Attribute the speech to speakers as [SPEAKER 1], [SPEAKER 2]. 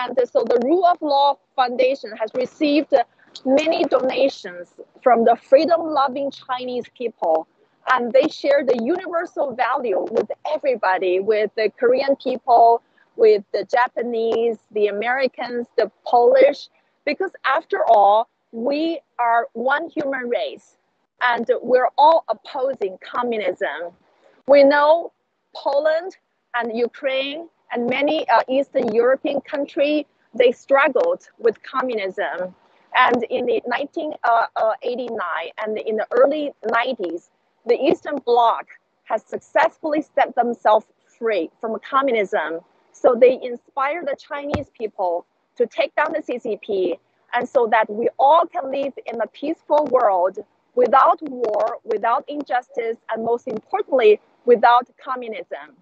[SPEAKER 1] And so the Rule of Law Foundation has received many donations from the freedom loving Chinese people. And they share the universal value with everybody, with the Korean people, with the Japanese, the Americans, the Polish, because after all, we are one human race and we're all opposing communism. We know Poland and Ukraine and many uh, Eastern European countries, they struggled with communism. And in the 1989 uh, uh, and in the early 90s, the Eastern Bloc has successfully set themselves free from communism. So they inspire the Chinese people to take down the CCP and so that we all can live in a peaceful world without war, without injustice, and most importantly, without communism.